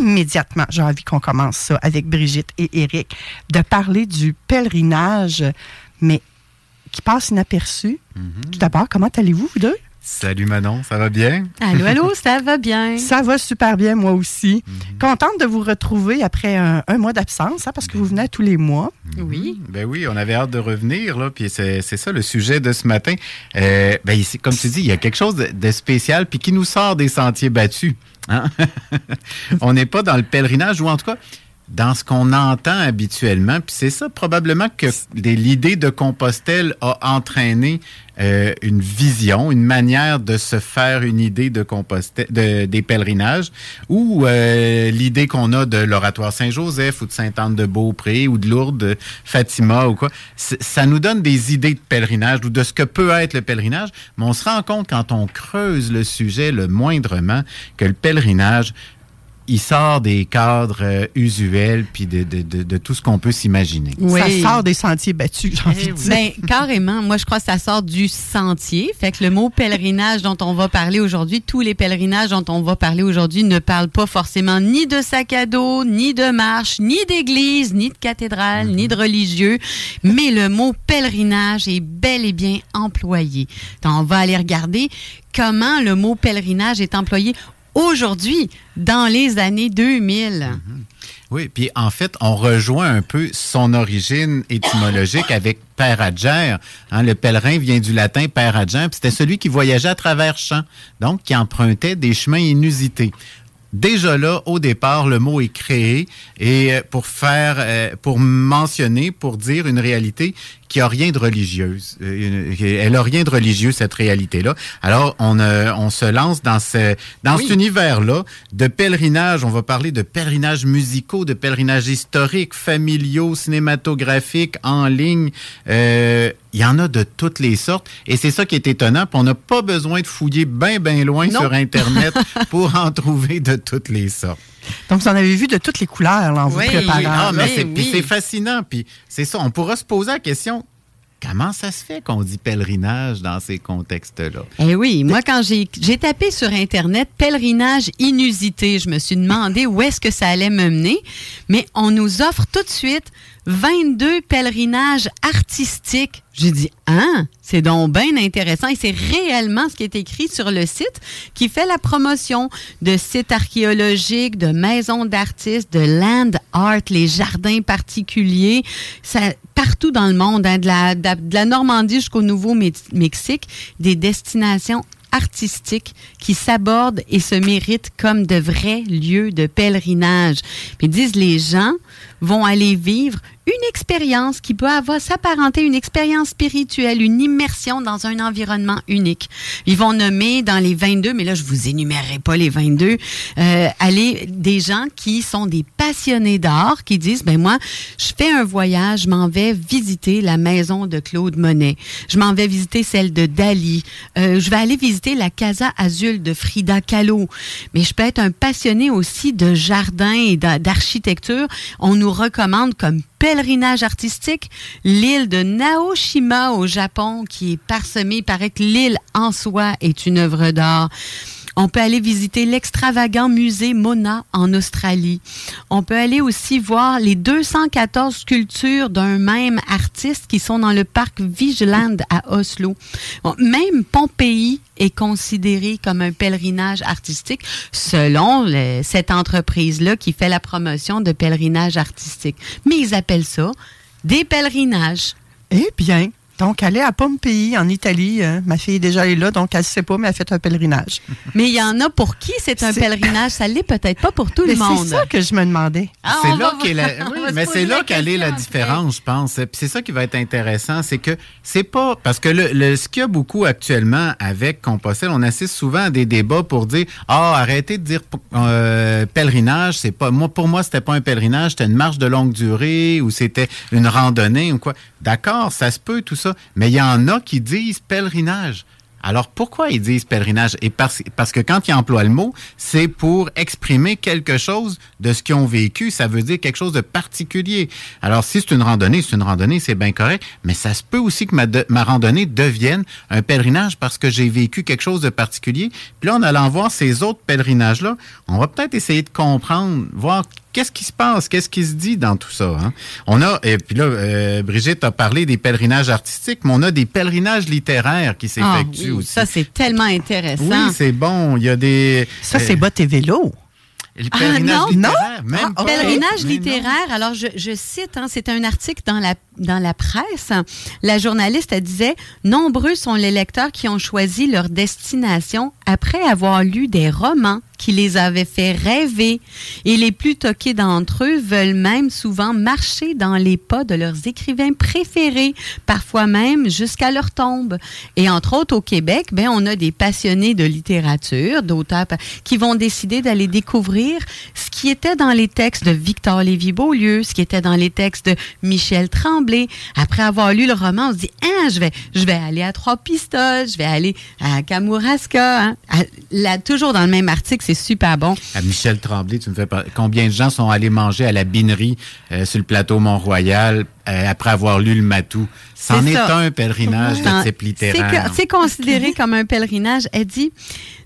Immédiatement, j'ai envie qu'on commence ça avec Brigitte et Eric, de parler du pèlerinage, mais qui passe inaperçu. Tout d'abord, comment allez-vous, vous deux? Salut Manon, ça va bien? Allô, allô, ça va bien? Ça va super bien, moi aussi. Contente de vous retrouver après un, un mois d'absence, hein, parce que vous venez tous les mois. Oui. Ben oui, on avait hâte de revenir, là, puis c'est c'est ça le sujet de ce matin. Euh, ben, ici, comme tu dis, il y a quelque chose de, de spécial, puis qui nous sort des sentiers battus. Hein? on n'est pas dans le pèlerinage, ou en tout cas, dans ce qu'on entend habituellement. Puis c'est ça probablement que l'idée de Compostelle a entraîné euh, une vision, une manière de se faire une idée de Compostelle, de- des pèlerinages, ou euh, l'idée qu'on a de l'oratoire Saint-Joseph ou de Sainte-Anne-de-Beaupré ou de Lourdes, Fatima ou quoi. Ça nous donne des idées de pèlerinage ou de ce que peut être le pèlerinage, mais on se rend compte quand on creuse le sujet le moindrement que le pèlerinage, il sort des cadres euh, usuels puis de, de- de- de tout ce qu'on peut s'imaginer. Ça sort des sentiers battus, j'ai envie de dire. Ben, carrément. Moi, je crois que ça sort du sentier. Fait que le mot pèlerinage dont on va parler aujourd'hui, tous les pèlerinages dont on va parler aujourd'hui ne parlent pas forcément ni de sac à dos, ni de marche, ni d'église, ni de cathédrale, ni de religieux. Mais le mot pèlerinage est bel et bien employé. Donc, on va aller regarder comment le mot pèlerinage est employé aujourd'hui, dans les années 2000. Oui, puis en fait, on rejoint un peu son origine étymologique avec Père Adjère. Hein, le pèlerin vient du latin Père Adjère, puis c'était celui qui voyageait à travers champs, donc qui empruntait des chemins inusités. Déjà là, au départ, le mot est créé et euh, pour faire, euh, pour mentionner, pour dire une réalité qui a rien de religieuse. Euh, Elle a rien de religieux cette réalité-là. Alors on, euh, on se lance dans ce dans Oui. cet univers-là de pèlerinage. On va parler de pèlerinages musicaux, de pèlerinages historiques, familiaux, cinématographiques, en ligne. Euh, il y en a de toutes les sortes. Et c'est ça qui est étonnant. puis on n'a pas besoin de fouiller bien, bien loin Non. sur Internet pour en trouver de toutes les sortes. Donc, vous en avez vu de toutes les couleurs là, en vous préparant. Oui, ah, c'est, puis oui. c'est fascinant. Puis c'est ça. On pourra se poser la question comment ça se fait qu'on dit pèlerinage dans ces contextes-là? Eh oui, moi quand j'ai j'ai tapé sur internet pèlerinage inusité, je me suis demandé où est-ce que ça allait me mener, mais on nous offre tout de suite 22 pèlerinages artistiques. J'ai dit hein, c'est donc bien intéressant et c'est réellement ce qui est écrit sur le site qui fait la promotion de sites archéologiques, de maisons d'artistes, de land art, les jardins particuliers, ça partout dans le monde, hein, de, la, Normandie jusqu'au Nouveau-Mexique, des destinations artistiques qui s'abordent et se méritent comme de vrais lieux de pèlerinage. Puis disent les gens vont aller vivre une expérience qui peut avoir s'apparenter à une expérience spirituelle, une immersion dans un environnement unique. Ils vont nommer dans les 22, mais là je vous énumérerai pas les 22, euh, aller des gens qui sont des passionnés d'art qui disent ben moi je fais un voyage, je m'en vais visiter la maison de Claude Monet, je m'en vais visiter celle de Dali, euh, je vais aller visiter la Casa Azul de Frida Kahlo, mais je peux être un passionné aussi de jardin et d'a- d'architecture. Nous recommande comme pèlerinage artistique l'île de Naoshima au Japon qui est parsemée, il paraît que l'île en soi est une œuvre d'art. On peut aller visiter l'extravagant musée Mona en Australie. On peut aller aussi voir les 214 sculptures d'un même artiste qui sont dans le parc Vigeland à Oslo. même Pompéi est considéré comme un pèlerinage artistique selon cette entreprise-là qui fait la promotion de pèlerinage artistique. Mais ils appellent ça des pèlerinages. Eh bien, donc, aller à Pompéi, en Italie. Hein. ma fille est déjà allée là, donc elle ne sait pas, mais elle a fait un pèlerinage. Mais il y en a pour qui c'est un pèlerinage? Ça l'est peut-être pas pour tout le monde. C'est ça que je me demandais. Ah, c'est là qu'est la... oui, mais c'est là qu'elle est la différence, je pense. Puis c'est ça qui va être intéressant, c'est que c'est pas... Parce que le, ce qu'il y a beaucoup actuellement avec Compostelle, on assiste souvent à des débats pour dire « Ah, arrêtez de dire euh, pèlerinage, c'est pas... Moi, pour moi, c'était pas un pèlerinage, c'était une marche de longue durée ou c'était une randonnée ou quoi. » D'accord, ça se peut, tout ça. Mais il y en a qui disent pèlerinage. Alors pourquoi ils disent pèlerinage? Et parce, que quand ils emploient le mot, c'est pour exprimer quelque chose de ce qu'ils ont vécu. Ça veut dire quelque chose de particulier. Alors si c'est une randonnée, c'est une randonnée, c'est bien correct. Mais ça se peut aussi que ma, ma randonnée devienne un pèlerinage parce que j'ai vécu quelque chose de particulier. Puis là, en allant voir ces autres pèlerinages-là, on va peut-être essayer de comprendre, voir qu'est-ce qui se passe, qu'est-ce qui se dit dans tout ça. Hein? On a, et puis là, euh, Brigitte a parlé des pèlerinages artistiques, mais on a des pèlerinages littéraires qui s'effectuent ah, aussi. Ça, c'est tellement intéressant. Oui, c'est bon. Il y a des... Ça, c'est euh, bottes et vélo. Le pèlerinage ah, littéraire, même ah, Pèlerinage littéraire, alors je, je cite, hein, c'est un article dans la, dans la presse. La journaliste disait Nombreux sont les lecteurs qui ont choisi leur destination après avoir lu des romans qui les avaient fait rêver. Et les plus toqués d'entre eux veulent même souvent marcher dans les pas de leurs écrivains préférés, parfois même jusqu'à leur tombe. Et entre autres, au Québec, ben, on a des passionnés de littérature, d'auteurs, qui vont décider d'aller découvrir ce qui était dans les textes de Victor Lévy-Beaulieu, ce qui était dans les textes de Michel Tremblay. Après avoir lu le roman, on se dit, hein, je vais, je vais aller à Trois-Pistoles, je vais aller à Kamouraska. Hein. Toujours dans le même article, c'est super bon. Michel Tremblay, tu me fais. Combien de gens sont allés manger à la binerie euh, sur le plateau Mont-Royal? Après avoir lu le Matou? C'en est, un pèlerinage de type littéraire. C'est considéré comme un pèlerinage. Elle dit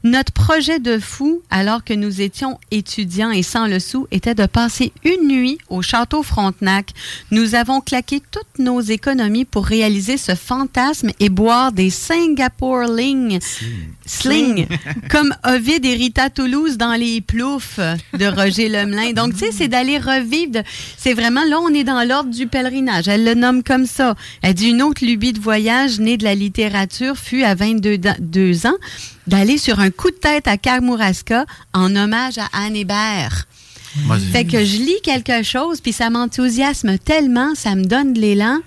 notre projet de fou, alors que nous étions étudiants et sans le sou, était de passer une nuit au château Frontenac. Nous avons claqué toutes nos économies pour réaliser ce fantasme et boire des Singapore Ling, Sling, comme Ovid et Rita Toulouse dans les ploufs de Roger Lemelin. Donc, tu sais, c'est d'aller revivre. C'est vraiment, là, on est dans l'ordre du pèlerinage. Elle le nomme comme ça. Elle dit une autre lubie de voyage née de la littérature fut à 22 ans d'aller sur un coup de tête à Kamouraska en hommage à Anne Hébert. fait que je lis quelque chose, puis ça m'enthousiasme tellement, ça me donne de l'élan.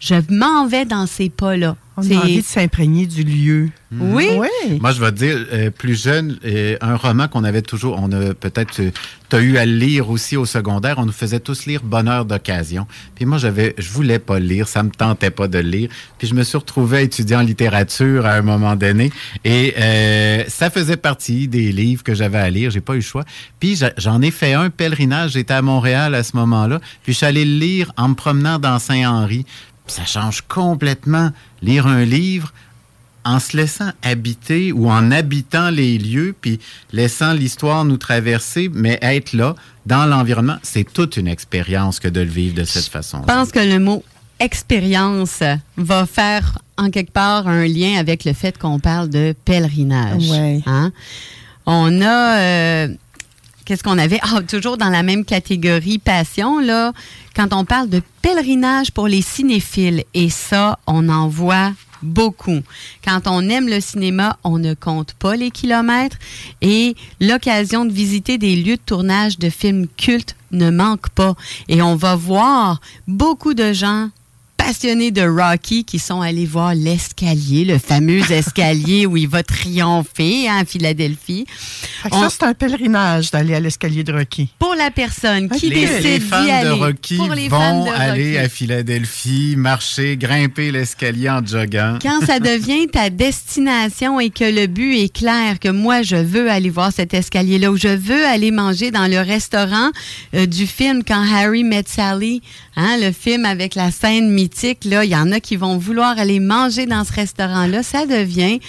Je m'en vais dans ces pas-là. On a envie de s'imprégner du lieu. Mhm. Oui. Moi, je vais te dire, euh, plus jeune, euh, un roman qu'on avait toujours, on a peut-être, tu as eu à le lire aussi au secondaire, on nous faisait tous lire Bonheur d'occasion. Puis moi, j'avais, je voulais pas le lire, ça me tentait pas de le lire. Puis je me suis retrouvé à étudier en littérature à un moment donné, et euh, ça faisait partie des livres que j'avais à lire. J'ai pas eu le choix. Puis j'en ai fait un pèlerinage. J'étais à Montréal à ce moment-là. Puis je suis allé le lire en me promenant dans Saint-Henri. Ça change complètement lire un livre en se laissant habiter ou en habitant les lieux, puis laissant l'histoire nous traverser, mais être là, dans l'environnement, c'est toute une expérience que de le vivre de cette façon. Je pense que le mot expérience va faire en quelque part un lien avec le fait qu'on parle de pèlerinage. Hein? On a... Euh, qu'est-ce qu'on avait? Ah, toujours dans la même catégorie passion, là, quand on parle de pèlerinage pour les cinéphiles. Et ça, on en voit beaucoup. Quand on aime le cinéma, on ne compte pas les kilomètres et l'occasion de visiter des lieux de tournage de films cultes ne manque pas. Et on va voir beaucoup de gens passionnés de Rocky qui sont allés voir l'escalier, le fameux escalier où il va triompher hein, à Philadelphie. Ça, c'est un pèlerinage d'aller à l'escalier de Rocky. Pour la personne qui décide les fans d'y aller. De Rocky pour les vont fans de aller à Philadelphie, marcher, grimper l'escalier en joguant. Quand ça devient ta destination et que le but est clair, que moi, je veux aller voir cet escalier-là, ou je veux aller manger dans le restaurant euh, du film Quand Harry met Sally, hein, le film avec la scène mythique il y en a qui vont vouloir aller manger dans ce restaurant-là. Ça devient,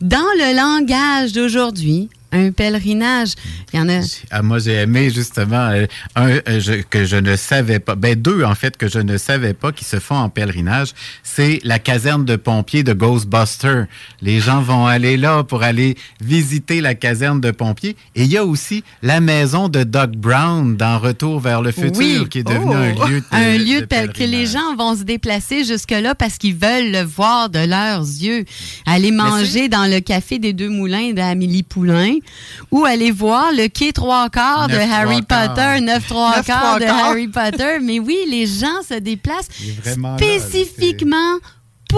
dans le langage d'aujourd'hui, un pèlerinage. Il y en a. Ah, moi, j'ai aimé justement euh, un euh, que je ne savais pas. Ben deux en fait que je ne savais pas qui se font en pèlerinage. C'est la caserne de pompiers de Ghostbuster. Les gens vont aller là pour aller visiter la caserne de pompiers. Et il y a aussi la maison de Doc Brown dans Retour vers le futur, qui est devenu un Oh! lieu de, un lieu de que les gens vont se déplacer jusque-là parce qu'ils veulent le voir de leurs yeux. Aller manger dans le café des Deux Moulins d'Amélie Poulain ou aller voir le quai trois quarts de Harry. Potter, neuf trois quarts de. Harry Potter. Mais oui, les gens se déplacent là, spécifiquement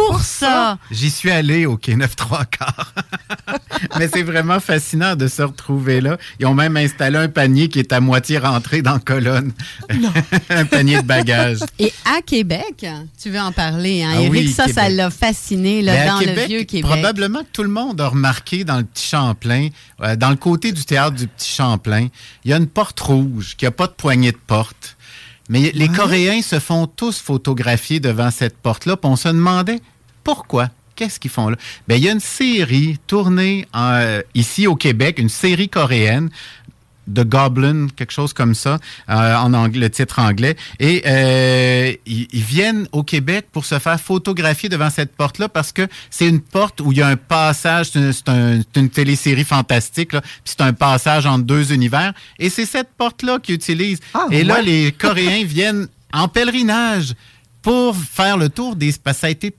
pour ça. J'y suis allé au Quai 9 3 quarts. Mais c'est vraiment fascinant de se retrouver là. Ils ont même installé un panier qui est à moitié rentré dans la colonne. un panier de bagages. Et à Québec, tu veux en parler, hein? Ah Eric, oui, ça, ça Québec. l'a fasciné là, dans le Québec, vieux Québec. Probablement que tout le monde a remarqué dans le Petit Champlain, euh, dans le côté du théâtre du Petit Champlain, il y a une porte rouge qui n'a pas de poignée de porte. Mais les Coréens se font tous photographier devant cette porte-là, puis on se demandait pourquoi? Qu'est-ce qu'ils font là? Ben, il y a une série tournée euh, ici au Québec, une série coréenne The Goblin, quelque chose comme ça, euh, en anglais, le titre anglais. Et euh, ils, ils viennent au Québec pour se faire photographier devant cette porte-là parce que c'est une porte où il y a un passage, c'est un- c'est un- une télésérie fantastique, c'est un passage entre deux univers. Et c'est cette porte-là qu'ils utilisent. Ah, Et là, les Coréens viennent en pèlerinage pour faire le tour des... Parce que ça a été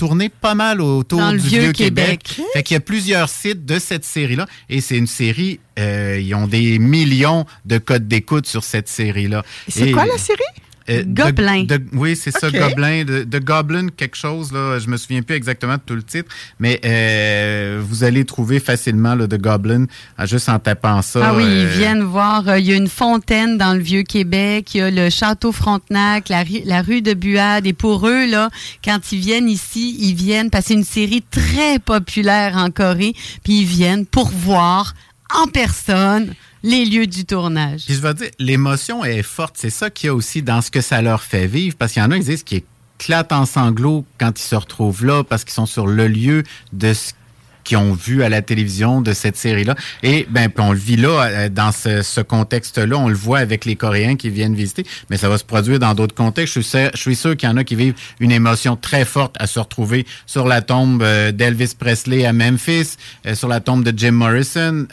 tourné pas mal autour Dans le du vieux vieux Québec. Québec. Fait qu'il y a plusieurs sites de cette série-là. Et c'est une série, euh, ils ont des millions de codes d'écoute sur cette série-là. C'est quoi la série? Euh, Gobelin. de- de- oui, c'est ça. Gobelin. De, de Goblin, quelque chose, là. Je me souviens plus exactement de tout le titre. Mais euh, vous allez trouver facilement là, de Goblin juste en tapant ça. Ah oui, ils euh, viennent voir. euh, Il y a une fontaine dans le Vieux-Québec. Il y a le château Frontenac, la rue de Buade. Et pour eux, là, quand ils viennent ici, ils viennent parce que c'est une série très populaire en Corée. Puis ils viennent pour voir en personne les lieux du tournage. Puis je vais dire, l'émotion est forte. C'est ça qu'il y a aussi dans ce que ça leur fait vivre. Parce qu'il y en a qui disent qu'ils éclatent en sanglots quand ils se retrouvent là, parce qu'ils sont sur le lieu de ce qu'ils ont vu à la télévision de cette série-là. Et ben, on le vit là, euh, dans ce, contexte-là. On le voit avec les Coréens qui viennent visiter. Mais ça va se produire dans d'autres contextes. Je suis sûr, je suis sûr qu'il y en a qui vivent une émotion très forte à se retrouver sur la tombe euh, d'Elvis Presley à Memphis, euh, sur la tombe de Jim Morrison.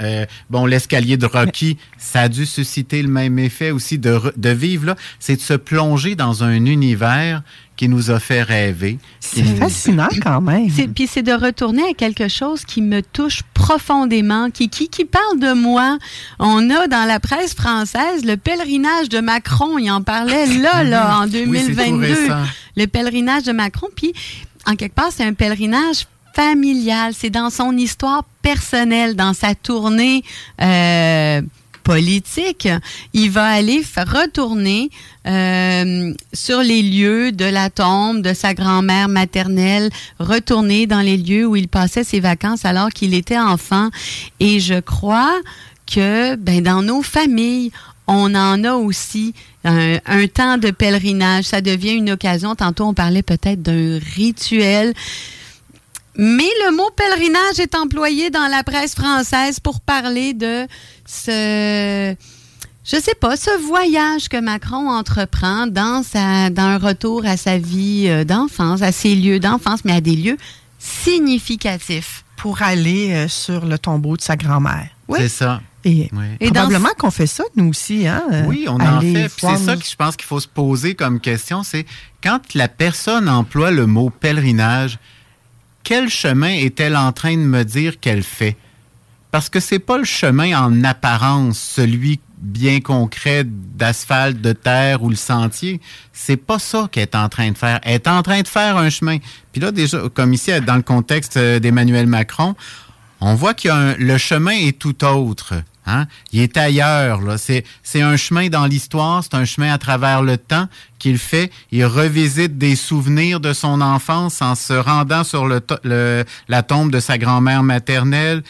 Bon, l'escalier de Rocky, ça a dû susciter le même effet aussi de, de vivre là. C'est de se plonger dans un univers qui nous a fait rêver. C'est fascinant quand même. C'est- Puis c'est de retourner à quelque chose qui me touche profondément, qui, qui, qui parle de moi. On a dans la presse française le pèlerinage de Macron. Il en parlait là, là, en Oui, c'est tout 2022. récent. le pèlerinage de Macron. Puis, en quelque part, c'est un pèlerinage familial. C'est dans son histoire personnelle, dans sa tournée euh, politique. Il va aller retourner euh, sur les lieux de la tombe de sa grand-mère maternelle, retourner dans les lieux où il passait ses vacances alors qu'il était enfant. Et je crois que ben, dans nos familles, on en a aussi un, un temps de pèlerinage. Ça devient une occasion. Tantôt, on parlait peut-être d'un rituel. Mais le mot pèlerinage est employé dans la presse française pour parler de ce, je sais pas, ce voyage que Macron entreprend dans sa, dans un retour à sa vie euh, d'enfance, à ses lieux d'enfance, mais à des lieux significatifs. Pour aller euh, sur le tombeau de sa grand-mère. Oui. C'est ça. Et, Oui. Et dans probablement qu'on fait ça, nous aussi. Hein, euh, Oui, on en fait. Puis C'est ça que je pense qu'il faut se poser comme question, c'est quand la personne emploie le mot pèlerinage, quel chemin est-elle en train de me dire qu'elle fait? Parce que c'est pas le chemin en apparence, celui bien concret d'asphalte, de terre ou le sentier. C'est pas ça qu'elle est en train de faire. Elle est en train de faire un chemin. Puis là, déjà, comme ici, dans le contexte euh, d'Emmanuel Macron, on voit que le chemin est tout autre. Hein? Il est ailleurs. Là. C'est, c'est un chemin dans l'histoire, c'est un chemin à travers le temps qu'il fait. Il revisite des souvenirs de son enfance en se rendant sur le, le- la tombe de sa grand-mère maternelle.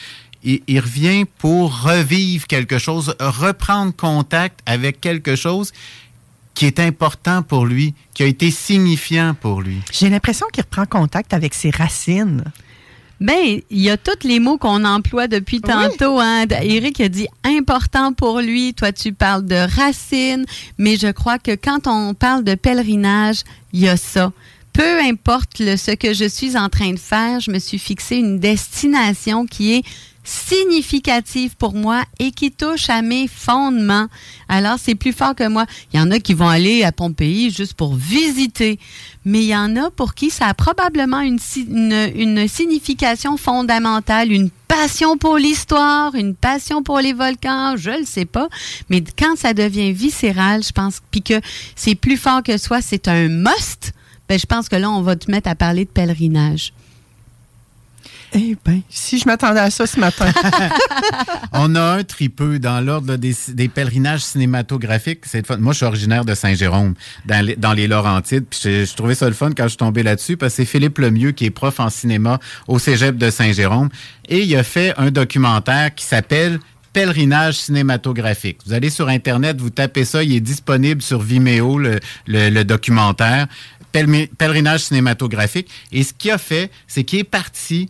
Il, il revient pour revivre quelque chose, reprendre contact avec quelque chose qui est important pour lui, qui a été signifiant pour lui. J'ai l'impression qu'il reprend contact avec ses racines. Ben, il y a tous les mots qu'on emploie depuis tantôt. Hein. Eric a dit important pour lui. Toi, tu parles de racines, mais je crois que quand on parle de pèlerinage, il y a ça. Peu importe le, ce que je suis en train de faire, je me suis fixé une destination qui est significative pour moi et qui touche à mes fondements. Alors, c'est plus fort que moi. Il y en a qui vont aller à Pompéi juste pour visiter, mais il y en a pour qui ça a probablement une, signification fondamentale, une passion pour l'histoire, une passion pour les volcans, je le sais pas, mais quand ça devient viscéral, je pense, puis que c'est plus fort que soi, c'est un must, ben, je pense que là, on va te mettre à parler de pèlerinage. Eh bien, si je m'attendais à ça ce matin. On a un tripeux dans l'ordre des, pèlerinages cinématographiques. Moi, je suis originaire de Saint-Jérôme, dans les, dans les Laurentides. Puis je, trouvais ça le fun quand je suis tombé là-dessus, parce que c'est Philippe Lemieux qui est prof en cinéma au cégep de Saint-Jérôme. Et il a fait un documentaire qui s'appelle pèlerinage cinématographique. Vous allez sur Internet, vous tapez ça, il est disponible sur Vimeo, le, le documentaire. Pèlerinage cinématographique. Et ce qu'il a fait, c'est qu'il est parti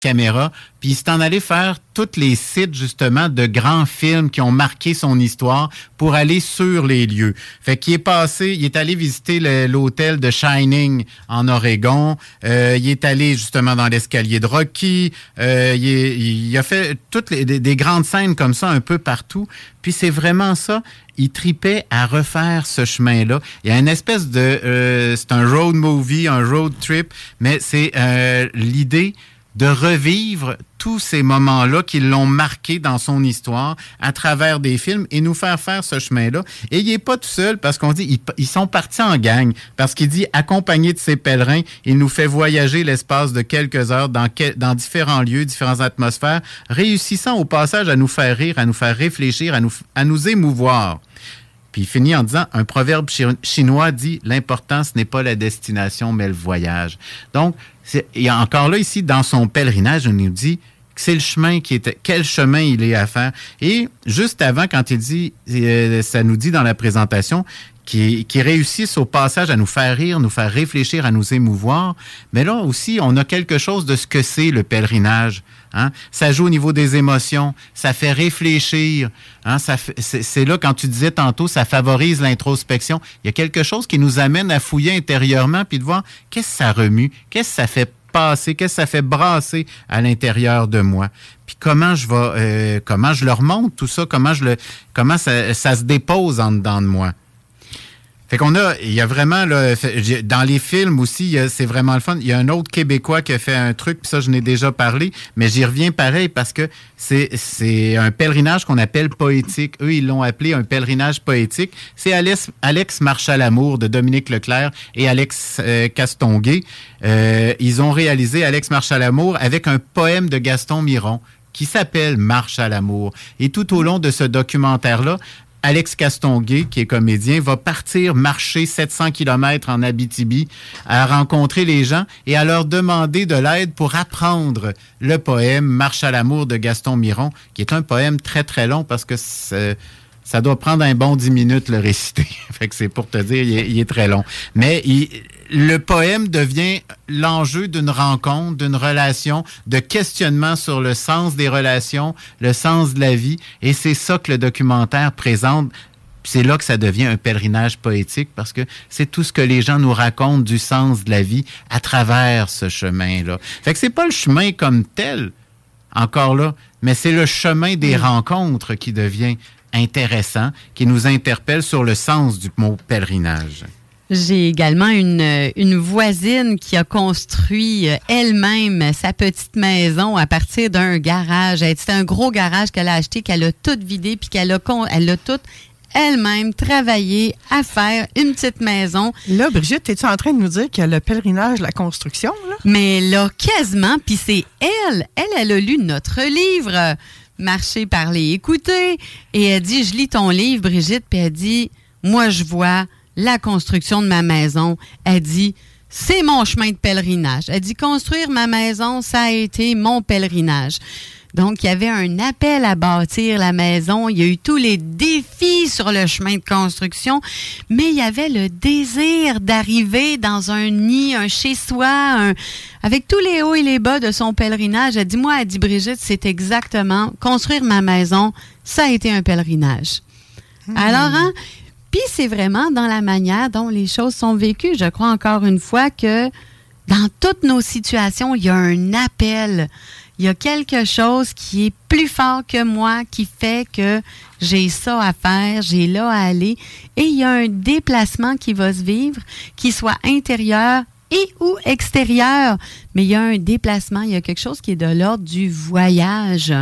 Caméra, puis il s'est en allé faire tous les sites justement de grands films qui ont marqué son histoire pour aller sur les lieux. Fait qu'il est passé, il est allé visiter l'hôtel de Shining en Oregon, euh, il est allé justement dans l'escalier de Rocky, euh, il, a fait toutes les, des, grandes scènes comme ça un peu partout. Puis c'est vraiment ça, il tripait à refaire ce chemin-là. Il y a une espèce de, euh, c'est un road movie, un road trip, mais c'est l'idée de revivre tous ces moments-là qui l'ont marqué dans son histoire à travers des films et nous faire faire ce chemin-là. Et il n'est pas tout seul parce qu'on dit ils, sont partis en gang parce qu'il dit accompagné de ses pèlerins, il nous fait voyager l'espace de quelques heures dans, dans différents lieux, différentes atmosphères, réussissant au passage à nous faire rire, à nous faire réfléchir, à nous, à nous émouvoir. Puis il finit en disant un proverbe chinois dit l'important ce n'est pas la destination mais le voyage. Donc et encore là, ici, dans son pèlerinage, on nous dit que c'est le chemin qui est, quel chemin il est à faire. Et juste avant, quand il dit, euh, ça nous dit dans la présentation, qui, qui, réussissent au passage à nous faire rire, nous faire réfléchir, à nous émouvoir. Mais là aussi, on a quelque chose de ce que c'est le pèlerinage. Hein? Ça joue au niveau des émotions, ça fait réfléchir. Hein? c'est, là, quand tu disais tantôt, ça favorise l'introspection. Il y a quelque chose qui nous amène à fouiller intérieurement puis de voir qu'est-ce que ça remue, qu'est-ce que ça fait passer, qu'est-ce que ça fait brasser à l'intérieur de moi. Puis comment je vais, euh, comment je le remonte tout ça, comment je le, comment ça, ça se dépose en dedans de moi. Fait qu'on a, il y a vraiment, là, dans les films aussi, c'est vraiment le fun. Il y a un autre Québécois qui a fait un truc, puis ça, je n'ai déjà parlé, mais j'y reviens pareil parce que c'est, un pèlerinage qu'on appelle poétique. Eux, ils l'ont appelé un pèlerinage poétique. C'est Alex, Alex Marche l'amour de Dominique Leclerc et Alex euh, Castonguay. Euh, ils ont réalisé Alex Marche à avec un poème de Gaston Miron qui s'appelle Marche à l'amour. Et tout au long de ce documentaire-là, Alex Castonguay, qui est comédien, va partir marcher 700 km en Abitibi à rencontrer les gens et à leur demander de l'aide pour apprendre le poème Marche à l'amour de Gaston Miron, qui est un poème très très long parce que ça doit prendre un bon 10 minutes le réciter. fait que c'est pour te dire, il est, très long. Mais il, le poème devient l'enjeu d'une rencontre, d'une relation, de questionnement sur le sens des relations, le sens de la vie. Et c'est ça que le documentaire présente c'est là que ça devient un pèlerinage poétique parce que c'est tout ce que les gens nous racontent du sens de la vie à travers ce chemin-là. Fait que c'est pas le chemin comme tel, encore là, mais c'est le chemin des rencontres qui devient intéressant, qui nous interpelle sur le sens du mot pèlerinage. J'ai également une, une voisine qui a construit euh, elle-même sa petite maison à partir d'un garage. C'était un gros garage qu'elle a acheté, qu'elle a tout vidé, puis qu'elle a, elle a tout elle-même travaillé à faire une petite maison. Là, Brigitte, es-tu en train de nous dire qu'il y a le pèlerinage, la construction? Là? Mais là, quasiment. Puis c'est elle. Elle, elle a lu notre livre, Marcher, parler, écouter. Et elle dit, je lis ton livre, Brigitte, puis elle dit, moi, je vois la construction de ma maison. Elle dit, c'est mon chemin de pèlerinage. Elle dit, construire ma maison, ça a été mon pèlerinage. Donc, il y avait un appel à bâtir la maison. Il y a eu tous les défis sur le chemin de construction, mais il y avait le désir d'arriver dans un nid, un chez-soi, avec tous les hauts et les bas de son pèlerinage. Elle dit, moi, elle dit, Brigitte, c'est exactement, construire ma maison, ça a été un pèlerinage. Hmm. Alors, hein, puis c'est vraiment dans la manière dont les choses sont vécues. Je crois encore une fois que dans toutes nos situations, il y a un appel il y a quelque chose qui est plus fort que moi, qui fait que j'ai ça à faire, j'ai là à aller. Et il y a un déplacement qui va se vivre, qui soit intérieur et ou extérieur. Mais il y a un déplacement, il y a quelque chose qui est de l'ordre du voyage.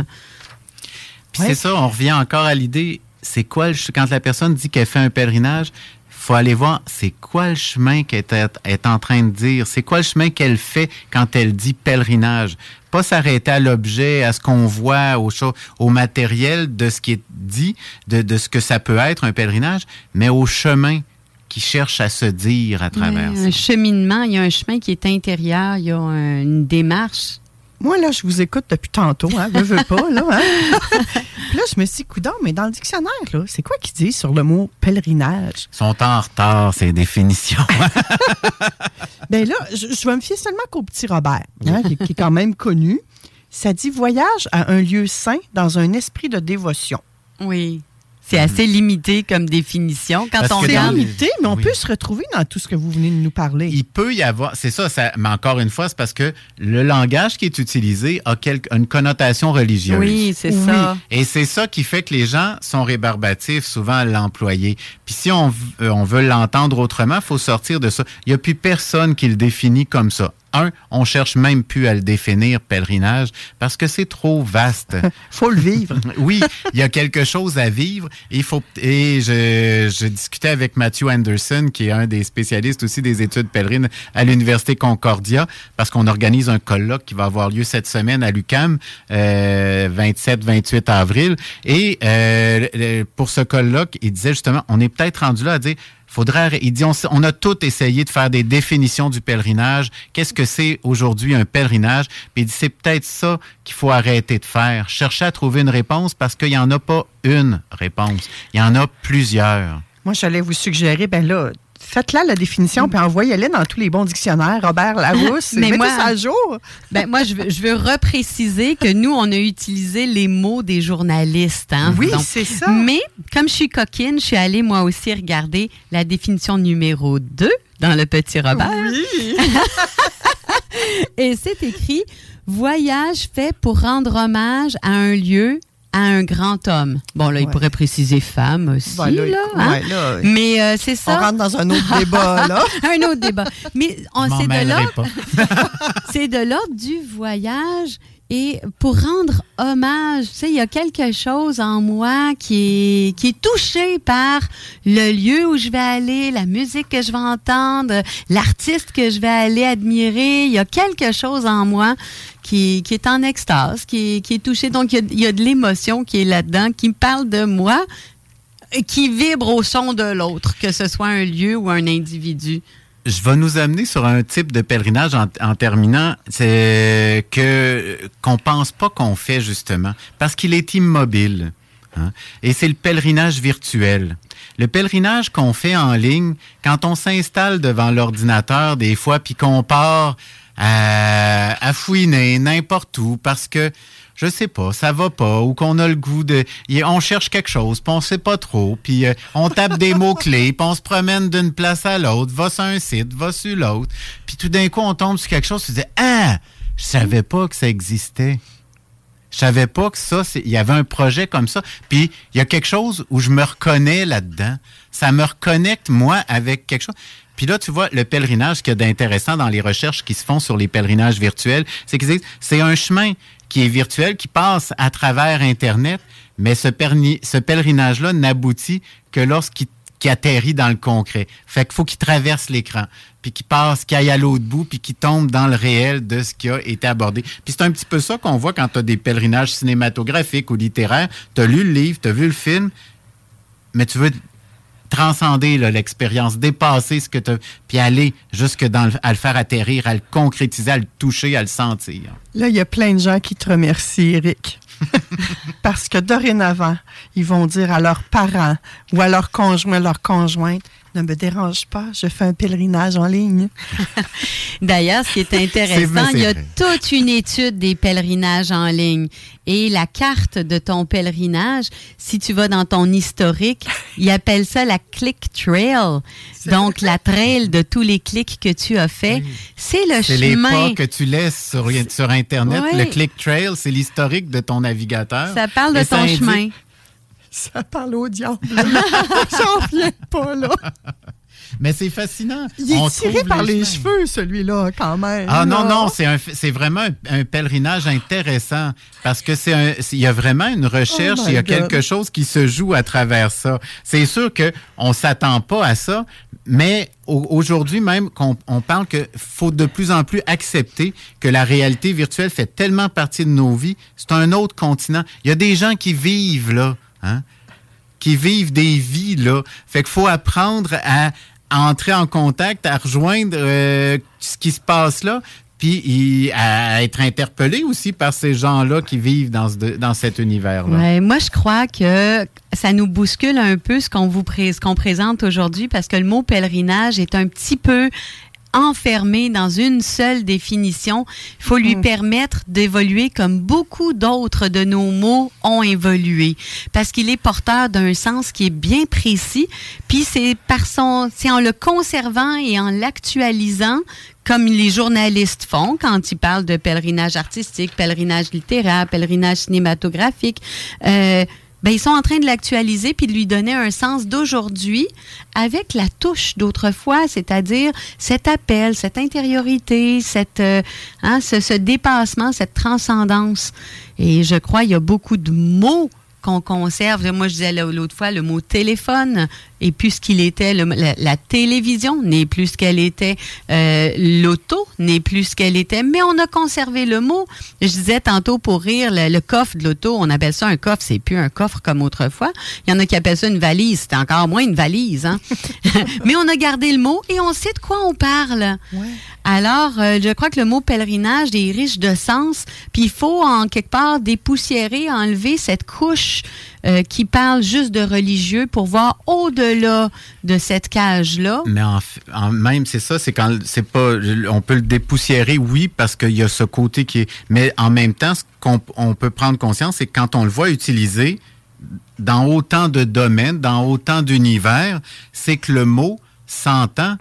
C'est ça, on revient encore à l'idée, c'est quoi, quand la personne dit qu'elle fait un pèlerinage, faut aller voir c'est quoi le chemin qu'elle est, en train de dire, c'est quoi le chemin qu'elle fait quand elle dit pèlerinage? Pas s'arrêter à l'objet, à ce qu'on voit, au, au matériel de ce qui est dit, de, ce que ça peut être un pèlerinage, mais au chemin qui cherche à se dire à travers Un cheminement, il y a un chemin qui est intérieur, il y a une démarche moi, là, je vous écoute depuis tantôt, hein, je veux pas, là. Hein. Puis là, je me suis dit, coudon, mais dans le dictionnaire, là, c'est quoi qui dit sur le mot pèlerinage? Ils sont en retard, ces définitions. ben là, je, vais me fier seulement qu'au petit Robert, hein, qui, qui est quand même connu. Ça dit voyage à un lieu saint dans un esprit de dévotion. Oui. C'est assez limité comme définition. Quand on C'est limité, mais on peut se retrouver dans tout ce que vous venez de nous parler. Il peut y avoir, c'est ça, mais encore une fois, c'est parce que le langage qui est utilisé a une connotation religieuse. Oui, c'est ça. Et c'est ça qui fait que les gens sont rébarbatifs souvent à l'employer. Puis si on, euh, on veut l'entendre autrement, il faut sortir de ça. Il n'y a plus personne qui le définit comme ça un, on cherche même plus à le définir, pèlerinage, parce que c'est trop vaste. faut le vivre. oui, il y a quelque chose à vivre. Et, faut, et je, discutais avec Matthew Anderson, qui est un des spécialistes aussi des études pèlerines à l'Université Concordia, parce qu'on organise un colloque qui va avoir lieu cette semaine à l'UCAM, 27-28 euh, avril. Et euh, pour ce colloque, il disait justement, on est peut-être rendu là à dire, Il dit, on, a tout essayé de faire des définitions du pèlerinage. Qu'est-ce que c'est aujourd'hui un pèlerinage? Puis il dit, c'est peut-être ça qu'il faut arrêter de faire. Chercher à trouver une réponse parce qu'il n'y en a pas une réponse. Il y en a plusieurs. Moi, j'allais vous suggérer, ben là, faites-la la définition, puis envoyez-la dans tous les bons dictionnaires. Robert Larousse, mais moi, ça à jour. Ben, moi, je veux, je veux repréciser que nous, on a utilisé les mots des journalistes. Hein. Oui, c'est ça. Mais, comme je suis coquine, je suis allée, moi aussi, regarder la définition numéro 2 dans le petit Robert. Oui. Et c'est écrit Voyage fait pour rendre hommage à un lieu, à un grand homme. Bon, là, il pourrait préciser femme aussi, ben là, hein? Mais euh, c'est ça. On rentre dans un autre débat, là. un autre débat. Mais c'est de l'ordre... c'est de l'ordre du voyage et pour rendre hommage, tu sais, il y a quelque chose en moi qui est, qui est touché par le lieu où je vais aller, la musique que je vais entendre, l'artiste que je vais aller admirer. Il y a quelque chose en moi qui, qui est en extase, qui, qui est touché. Donc, il y a, il y a de l'émotion qui est là-dedans, qui me parle de moi, qui vibre au son de l'autre, que ce soit un lieu ou un individu je vais nous amener sur un type de pèlerinage en, terminant, c'est que qu'on pense pas qu'on fait justement, parce qu'il est immobile. Hein. Et c'est le pèlerinage virtuel. Le pèlerinage qu'on fait en ligne, quand on s'installe devant l'ordinateur des fois, puis qu'on part à, à fouiner n'importe où parce que je sais pas, ça va pas, ou qu'on a le goût de, on cherche quelque chose, puis on sait pas trop, puis euh, on tape des mots clés, puis on se promène d'une place à l'autre, va sur un site, va sur l'autre, puis tout d'un coup on tombe sur quelque chose, tu dis ah, je savais pas que ça existait. Je savais pas que ça, il y avait un projet comme ça. Puis il y a quelque chose où je me reconnais là-dedans. Ça me reconnecte, moi, avec quelque chose. Puis là, tu vois, le pèlerinage, ce qu'il y a d'intéressant dans les recherches qui se font sur les pèlerinages virtuels, c'est que c'est un chemin qui est virtuel, qui passe à travers Internet, mais ce, pèlerinage-là n'aboutit que lorsqu'il atterrit dans le concret. Fait qu'il faut qu'il traverse l'écran, puis qu'il passe, qu'il aille à l'autre bout, puis qu'il tombe dans le réel de ce qui a été abordé. Puis c'est un petit peu ça qu'on voit quand tu des pèlerinages cinématographiques ou littéraires. Tu as lu le livre, tu as vu le film, mais tu veux transcender l'expérience, dépasser ce que tu puis aller jusque dans le, à le faire atterrir, à le concrétiser, à le toucher, à le sentir. Là, il y a plein de gens qui te remercient, Eric. Parce que dorénavant, ils vont dire à leurs parents ou à leurs conjoints, leurs conjointes, ne me dérange pas, je fais un pèlerinage en ligne. D'ailleurs, ce qui est intéressant, il y a toute une étude des pèlerinages en ligne. Et la carte de ton pèlerinage, si tu vas dans ton historique, ils appellent ça la click trail. Donc, la trail de tous les clics que tu as fait. C'est le chemin. C'est les pas que tu laisses sur, sur Internet. Le click trail, c'est l'historique de ton navigateur. Ça parle de ton chemin. Ça parle au diable. J'en viens pas, là. Mais c'est fascinant. Il est tiré par les, cheveux, celui-là, quand même. Ah non, non, c'est vraiment un, pèlerinage intéressant parce que c'est il y a vraiment une recherche, oh il y a quelque chose qui se joue à travers ça. C'est sûr qu'on ne s'attend pas à ça, mais aujourd'hui même qu'on on parle qu'il faut de plus en plus accepter que la réalité virtuelle fait tellement partie de nos vies. C'est un autre continent. Il y a des gens qui vivent là Hein, qui vivent des vies, là. Fait qu'il faut apprendre à, entrer en contact, à rejoindre euh, ce qui se passe là, puis à être interpellé aussi par ces gens-là qui vivent dans, dans cet univers-là. moi, je crois que ça nous bouscule un peu ce qu'on vous qu'on présente aujourd'hui parce que le mot pèlerinage est un petit peu enfermé dans une seule définition. Il faut lui mm. permettre d'évoluer comme beaucoup d'autres de nos mots ont évolué. Parce qu'il est porteur d'un sens qui est bien précis. Puis c'est par son, c'est en le conservant et en l'actualisant comme les journalistes font quand ils parlent de pèlerinage artistique, pèlerinage littéraire, pèlerinage cinématographique. Euh, ben, ils sont en train de l'actualiser puis de lui donner un sens d'aujourd'hui avec la touche d'autrefois, c'est-à-dire cet appel, cette intériorité, cette, euh, hein, ce, ce dépassement, cette transcendance. Et je crois qu'il y a beaucoup de mots qu'on conserve. Moi, je disais l'autre fois, le mot téléphone est plus ce qu'il était. la, télévision n'est plus ce qu'elle était. Euh, l'auto n'est plus ce qu'elle était. Mais on a conservé le mot. Je disais tantôt pour rire, le, coffre de l'auto, on appelle ça un coffre. C'est plus un coffre comme autrefois. Il y en a qui appellent ça une valise. C'est encore moins une valise. Hein? mais on a gardé le mot et on sait de quoi on parle. Alors, euh, je crois que le mot pèlerinage est riche de sens, puis il faut en quelque part dépoussiérer, enlever cette couche euh, qui parle juste de religieux pour voir au-delà de cette cage-là. Mais en, même, c'est ça, c'est quand c'est pas, on peut le dépoussiérer, oui, parce qu'il y a ce côté qui est, mais en même temps, ce qu'on on peut prendre conscience, c'est quand on le voit utiliser dans autant de domaines, dans autant d'univers, c'est que le mot s'entend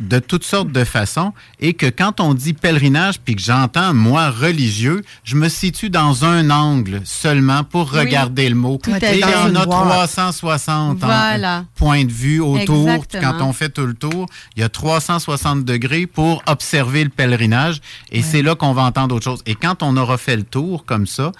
de toutes sortes de façons et que quand on dit pèlerinage puis que j'entends moi religieux, je me situe dans un angle seulement pour regarder le mot. et il y en a 360 points de vue autour. Quand on fait tout le tour, il y a 360 degrés pour observer le pèlerinage et c'est là qu'on va entendre autre chose. Et quand on aura fait le tour comme ça,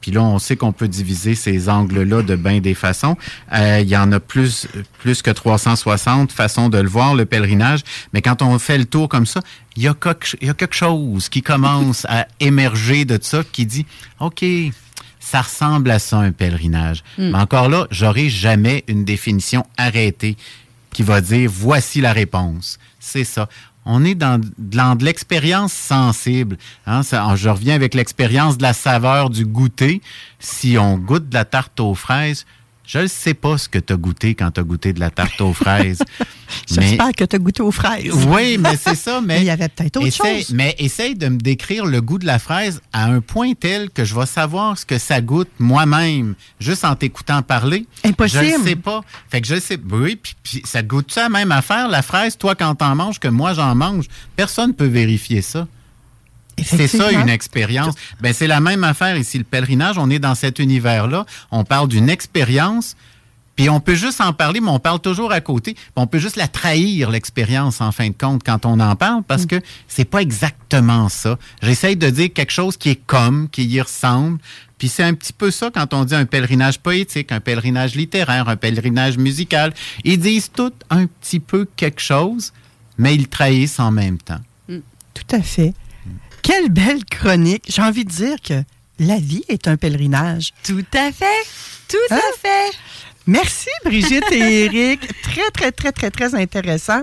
puis là, on sait qu'on peut diviser ces angles-là de bien des façons. Euh, il y en a plus, plus que 360 façons de le voir, le pèlerinage. Mais quand on fait le tour comme ça, il y a, quelque chose qui commence à émerger de ça, qui dit, OK, ça ressemble à ça, un pèlerinage. Hmm. Mais encore là, j'aurai jamais une définition arrêtée qui va dire, voici la réponse. C'est ça on est dans, de l'expérience sensible. Hein. je reviens avec l'expérience de la saveur du goûter. Si on goûte de la tarte aux fraises, Je ne sais pas ce que tu as goûté quand tu as goûté de la tarte aux fraises. J'espère que tu as goûté aux fraises. Oui, mais c'est ça. Mais il y avait peut-être autre chose. Mais essaye de me décrire le goût de la fraise à un point tel que je vais savoir ce que ça goûte moi-même, juste en t'écoutant parler. Impossible. Je ne sais pas. Fait que je sais. Oui, puis, puis ça te goûte ça même affaire, la fraise, toi, quand t'en manges, que moi, j'en mange. Personne ne peut vérifier ça. C'est ça une expérience. Ben c'est la même affaire ici le pèlerinage, on est dans cet univers-là, on parle d'une expérience. Puis on peut juste en parler, mais on parle toujours à côté. On peut juste la trahir l'expérience en fin de compte quand on en parle parce que c'est pas exactement ça. J'essaye de dire quelque chose qui est comme, qui y ressemble. Puis c'est un petit peu ça quand on dit un pèlerinage poétique, un pèlerinage littéraire, un pèlerinage musical. Ils disent tout un petit peu quelque chose, mais ils trahissent en même temps. Tout à fait. Quelle belle chronique. J'ai envie de dire que la vie est un pèlerinage. Tout à fait. Tout Hein? à fait. Merci Brigitte et Eric. Très, très, très, très, très intéressant.